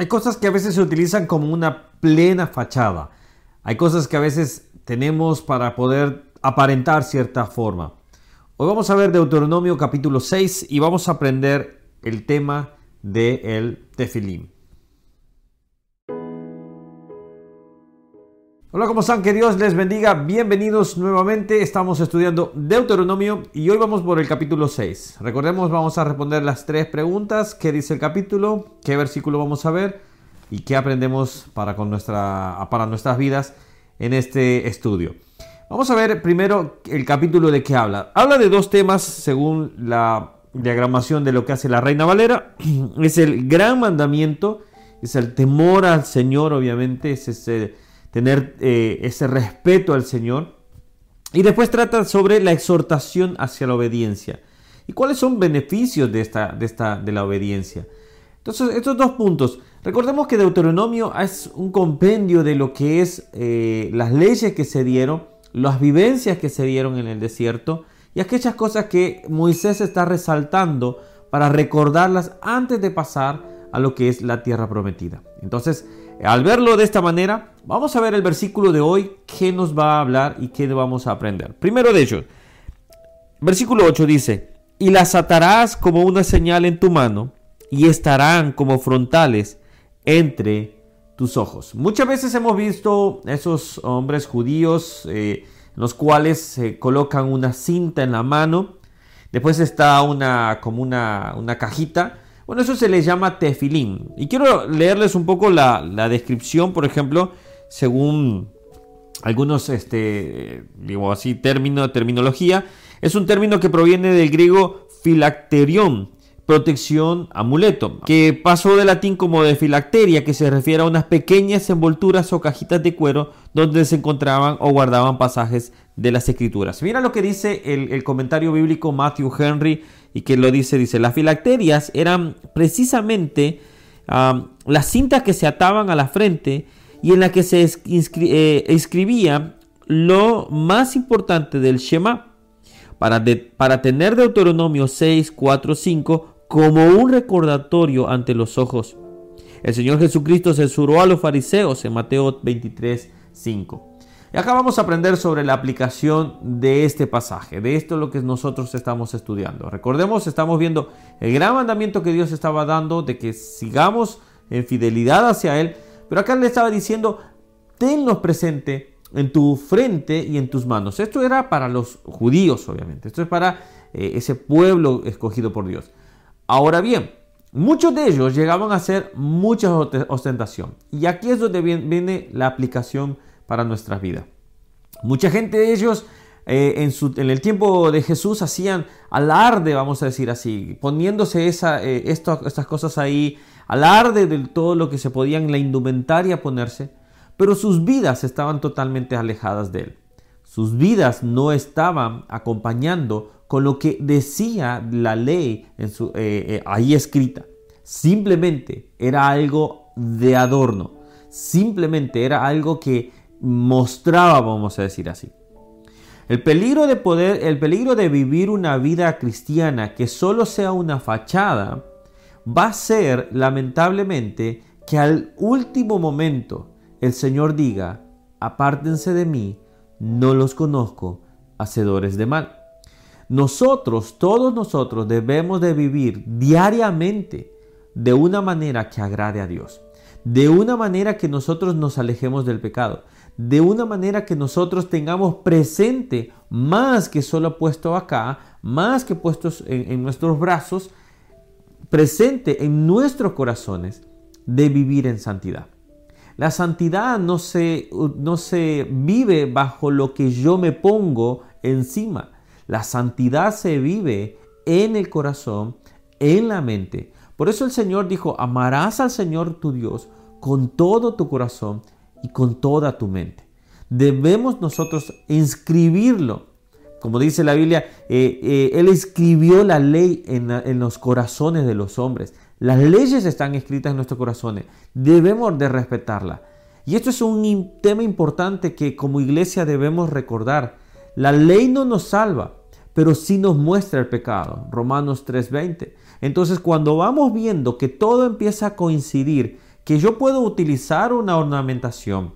Hay cosas que a veces se utilizan como una plena fachada. Hay cosas que a veces tenemos para poder aparentar cierta forma. Hoy vamos a ver Deuteronomio capítulo 6 y vamos a aprender el tema del el tefilim. Hola, ¿cómo están? Que Dios les bendiga. Bienvenidos nuevamente. Estamos estudiando Deuteronomio y hoy vamos por el capítulo 6. Recordemos, vamos a responder las tres preguntas. ¿Qué dice el capítulo? ¿Qué versículo vamos a ver? ¿Y qué aprendemos para, con nuestra, para nuestras vidas en este estudio? Vamos a ver primero el capítulo de qué habla. Habla de dos temas según la diagramación de lo que hace la Reina Valera. Es el gran mandamiento, es el temor al Señor, obviamente, es ese tener eh, ese respeto al Señor. Y después trata sobre la exhortación hacia la obediencia. ¿Y cuáles son beneficios de, esta, de, esta, de la obediencia? Entonces, estos dos puntos. Recordemos que Deuteronomio es un compendio de lo que es eh, las leyes que se dieron, las vivencias que se dieron en el desierto y aquellas cosas que Moisés está resaltando para recordarlas antes de pasar a lo que es la tierra prometida. Entonces, al verlo de esta manera, vamos a ver el versículo de hoy, qué nos va a hablar y qué vamos a aprender. Primero de ellos, versículo 8 dice, y las atarás como una señal en tu mano y estarán como frontales entre tus ojos. Muchas veces hemos visto esos hombres judíos, eh, los cuales se colocan una cinta en la mano, después está una como una, una cajita, bueno, eso se le llama tefilín. Y quiero leerles un poco la, descripción, por ejemplo, según algunos, este, digo así, término, terminología. Es un término que proviene del griego filacterión, protección, amuleto, que pasó del latín como de filacteria, que se refiere a unas pequeñas envolturas o cajitas de cuero donde se encontraban o guardaban pasajes de las escrituras. Mira lo que dice el, comentario bíblico Matthew Henry y que lo dice, dice, las filacterias eran precisamente las cintas que se ataban a la frente y en la que se eh, escribía lo más importante del Shema para, para tener Deuteronomio 6, 4, 5 como un recordatorio ante los ojos. El Señor Jesucristo censuró a los fariseos en Mateo 23, 5. Y acá vamos a aprender sobre la aplicación de este pasaje, de esto es lo que nosotros estamos estudiando. Recordemos, estamos viendo el gran mandamiento que Dios estaba dando de que sigamos en fidelidad hacia Él, pero acá le estaba diciendo, tenlos presente en tu frente y en tus manos. Esto era para los judíos, obviamente. Esto es para eh, ese pueblo escogido por Dios. Ahora bien, muchos de ellos llegaban a hacer mucha ostentación. Y aquí es donde viene la aplicación para nuestras vidas. Mucha gente de ellos eh, en, el tiempo de Jesús hacían alarde, vamos a decir así, poniéndose esa, eh, estas cosas ahí, alarde de todo lo que se podían la indumentaria ponerse, pero sus vidas estaban totalmente alejadas de él. Sus vidas no estaban acompañando con lo que decía la ley en su, eh, ahí escrita. Simplemente era algo de adorno. Simplemente era algo que mostraba, vamos a decir así. El peligro de poder, el peligro de vivir una vida cristiana que solo sea una fachada, va a ser lamentablemente que al último momento el Señor diga, apártense de mí, no los conozco, hacedores de mal. Nosotros, todos nosotros debemos de vivir diariamente de una manera que agrade a Dios, de una manera que nosotros nos alejemos del pecado, de una manera que nosotros tengamos presente más que solo puesto acá, más que puestos en, nuestros brazos, presente en nuestros corazones de vivir en santidad. La santidad no se, no se vive bajo lo que yo me pongo encima. La santidad se vive en el corazón, en la mente. Por eso el Señor dijo, amarás al Señor tu Dios con todo tu corazón y con toda tu mente. Debemos nosotros inscribirlo. Como dice la Biblia, eh, eh, Él escribió la ley en, en los corazones de los hombres. Las leyes están escritas en nuestros corazones. Debemos de respetarla. Y esto es un tema importante que como iglesia debemos recordar. La ley no nos salva, pero sí nos muestra el pecado. Romanos 3:20. Entonces cuando vamos viendo que todo empieza a coincidir, que yo puedo utilizar una ornamentación.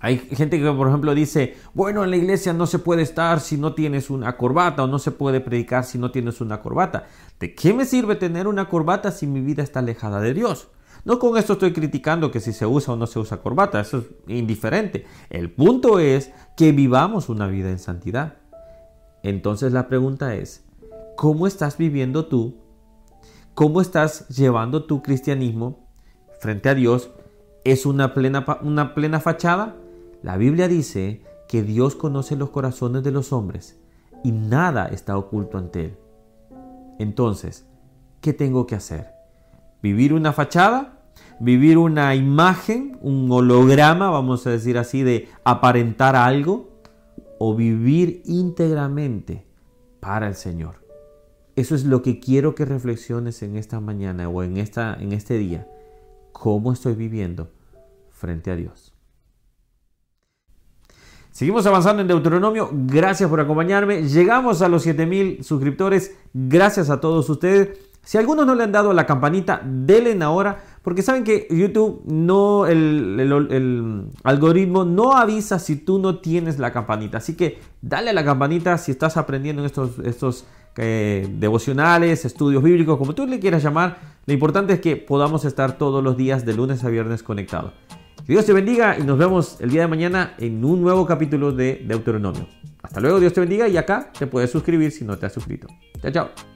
Hay gente que, por ejemplo, dice, bueno, en la iglesia no se puede estar si no tienes una corbata o no se puede predicar si no tienes una corbata. ¿De qué me sirve tener una corbata si mi vida está alejada de Dios? No con esto estoy criticando que si se usa o no se usa corbata, eso es indiferente. El punto es que vivamos una vida en santidad. Entonces la pregunta es, ¿cómo estás viviendo tú? ¿Cómo estás llevando tu cristianismo frente a Dios? ¿Es una plena, una plena fachada? La Biblia dice que Dios conoce los corazones de los hombres y nada está oculto ante Él. Entonces, ¿qué tengo que hacer? ¿Vivir una fachada? ¿Vivir una imagen, un holograma, vamos a decir así, de aparentar algo? ¿O vivir íntegramente para el Señor? Eso es lo que quiero que reflexiones en esta mañana o en, esta, en este día. ¿Cómo estoy viviendo frente a Dios? Seguimos avanzando en Deuteronomio. Gracias por acompañarme. Llegamos a los 7000 suscriptores. Gracias a todos ustedes. Si algunos no le han dado la campanita, denle ahora. Porque saben que YouTube no, el, algoritmo no avisa si tú no tienes la campanita. Así que dale a la campanita si estás aprendiendo en estos, estos eh, devocionales, estudios bíblicos, como tú le quieras llamar. Lo importante es que podamos estar todos los días de lunes a viernes conectados. Dios te bendiga y nos vemos el día de mañana en un nuevo capítulo de Deuteronomio. Hasta luego, Dios te bendiga y acá te puedes suscribir si no te has suscrito. Chao, chao.